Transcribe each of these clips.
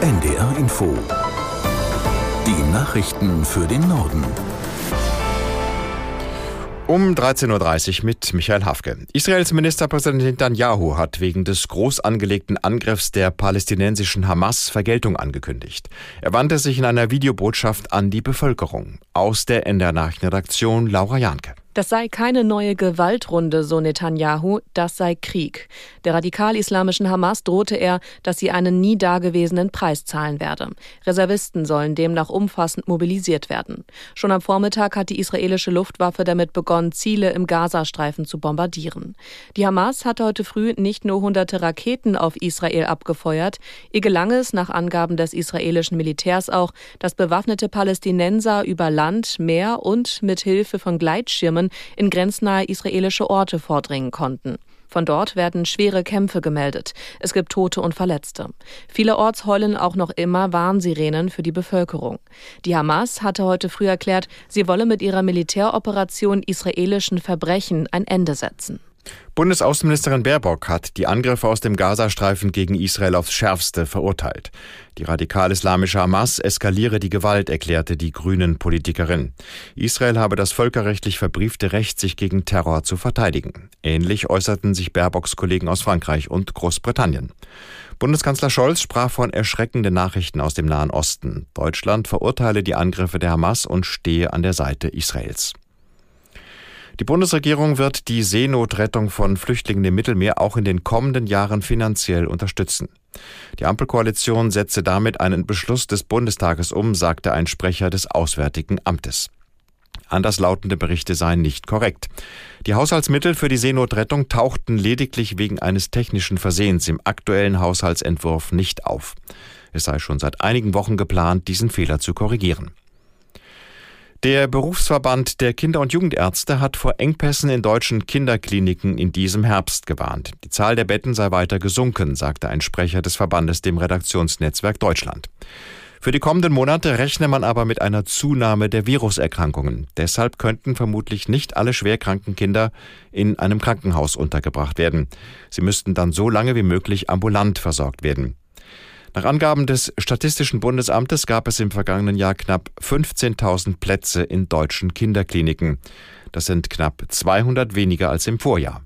NDR Info. Die Nachrichten für den Norden. Um 13.30 Uhr mit Michael Hafke. Israels Ministerpräsident Netanyahu hat wegen des groß angelegten Angriffs der palästinensischen Hamas Vergeltung angekündigt. Er wandte sich in einer Videobotschaft an die Bevölkerung. Aus der NDR Nachrichtenredaktion Laura Janke. Das sei keine neue Gewaltrunde, so Netanyahu, das sei Krieg. Der radikal-islamischen Hamas drohte er, dass sie einen nie dagewesenen Preis zahlen werde. Reservisten sollen demnach umfassend mobilisiert werden. Schon am Vormittag hat die israelische Luftwaffe damit begonnen, Ziele im Gazastreifen zu bombardieren. Die Hamas hat heute früh nicht nur hunderte Raketen auf Israel abgefeuert, ihr gelang es nach Angaben des israelischen Militärs auch, dass bewaffnete Palästinenser über Land, Meer und mit Hilfe von Gleitschirmen Munition in grenznahe israelische Orte vordringen konnten. Von dort werden schwere Kämpfe gemeldet. Es gibt Tote und Verletzte. Vielerorts heulen auch noch immer Warnsirenen für die Bevölkerung. Die Hamas hatte heute früh erklärt, sie wolle mit ihrer Militäroperation israelischen Verbrechen ein Ende setzen. Bundesaußenministerin Baerbock hat die Angriffe aus dem Gazastreifen gegen Israel aufs Schärfste verurteilt. Die radikal-islamische Hamas eskaliere die Gewalt, erklärte die grünen Politikerin. Israel habe das völkerrechtlich verbriefte Recht, sich gegen Terror zu verteidigen. Ähnlich äußerten sich Baerbocks Kollegen aus Frankreich und Großbritannien. Bundeskanzler Scholz sprach von erschreckenden Nachrichten aus dem Nahen Osten. Deutschland verurteile die Angriffe der Hamas und stehe an der Seite Israels. Die Bundesregierung wird die Seenotrettung von Flüchtlingen im Mittelmeer auch in den kommenden Jahren finanziell unterstützen. Die Ampelkoalition setze damit einen Beschluss des Bundestages um, sagte ein Sprecher des Auswärtigen Amtes. Anderslautende Berichte seien nicht korrekt. Die Haushaltsmittel für die Seenotrettung tauchten lediglich wegen eines technischen Versehens im aktuellen Haushaltsentwurf nicht auf. Es sei schon seit einigen Wochen geplant, diesen Fehler zu korrigieren. Der Berufsverband der Kinder- und Jugendärzte hat vor Engpässen in deutschen Kinderkliniken in diesem Herbst gewarnt. Die Zahl der Betten sei weiter gesunken, sagte ein Sprecher des Verbandes dem Redaktionsnetzwerk Deutschland. Für die kommenden Monate rechne man aber mit einer Zunahme der Viruserkrankungen. Deshalb könnten vermutlich nicht alle schwerkranken Kinder in einem Krankenhaus untergebracht werden. Sie müssten dann so lange wie möglich ambulant versorgt werden. Nach Angaben des Statistischen Bundesamtes gab es im vergangenen Jahr knapp 15.000 Plätze in deutschen Kinderkliniken. Das sind knapp 200 weniger als im Vorjahr.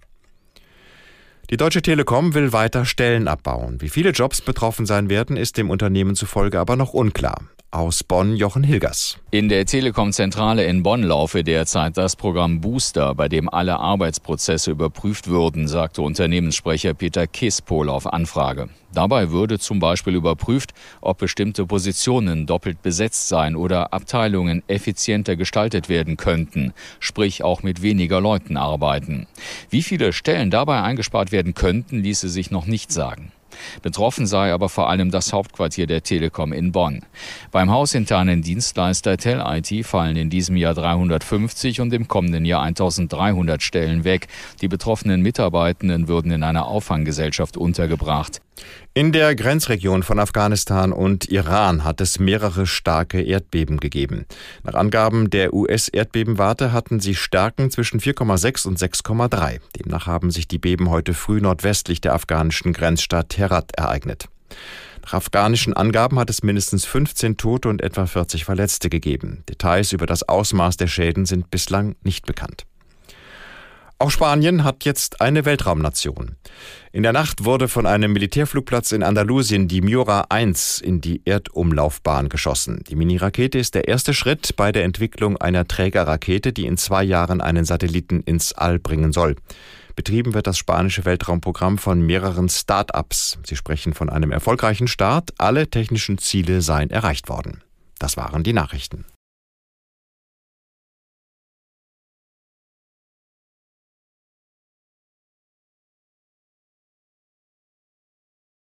Die Deutsche Telekom will weiter Stellen abbauen. Wie viele Jobs betroffen sein werden, ist dem Unternehmen zufolge aber noch unklar. Aus Bonn Jochen Hilgers. In der Telekom-Zentrale in Bonn laufe derzeit das Programm Booster, bei dem alle Arbeitsprozesse überprüft würden, sagte Unternehmenssprecher Peter Kispol auf Anfrage. Dabei würde zum Beispiel überprüft, ob bestimmte Positionen doppelt besetzt seien oder Abteilungen effizienter gestaltet werden könnten, sprich auch mit weniger Leuten arbeiten. Wie viele Stellen dabei eingespart werden könnten, ließe sich noch nicht sagen. Betroffen sei aber vor allem das Hauptquartier der Telekom in Bonn. Beim hausinternen Dienstleister Tel IT fallen in diesem Jahr 350 und im kommenden Jahr 1300 Stellen weg. Die betroffenen Mitarbeitenden würden in einer Auffanggesellschaft untergebracht. In der Grenzregion von Afghanistan und Iran hat es mehrere starke Erdbeben gegeben. Nach Angaben der US-Erdbebenwarte hatten sie Stärken zwischen 4,6 und 6,3. Demnach haben sich die Beben heute früh nordwestlich der afghanischen Grenzstadt Herat ereignet. Nach afghanischen Angaben hat es mindestens 15 Tote und etwa 40 Verletzte gegeben. Details über das Ausmaß der Schäden sind bislang nicht bekannt. Auch Spanien hat jetzt eine Weltraumnation. In der Nacht wurde von einem Militärflugplatz in Andalusien die Miura 1 in die Erdumlaufbahn geschossen. Die Mini-Rakete ist der erste Schritt bei der Entwicklung einer Trägerrakete, die in zwei Jahren einen Satelliten ins All bringen soll. Betrieben wird das spanische Weltraumprogramm von mehreren Start-ups. Sie sprechen von einem erfolgreichen Start. Alle technischen Ziele seien erreicht worden. Das waren die Nachrichten.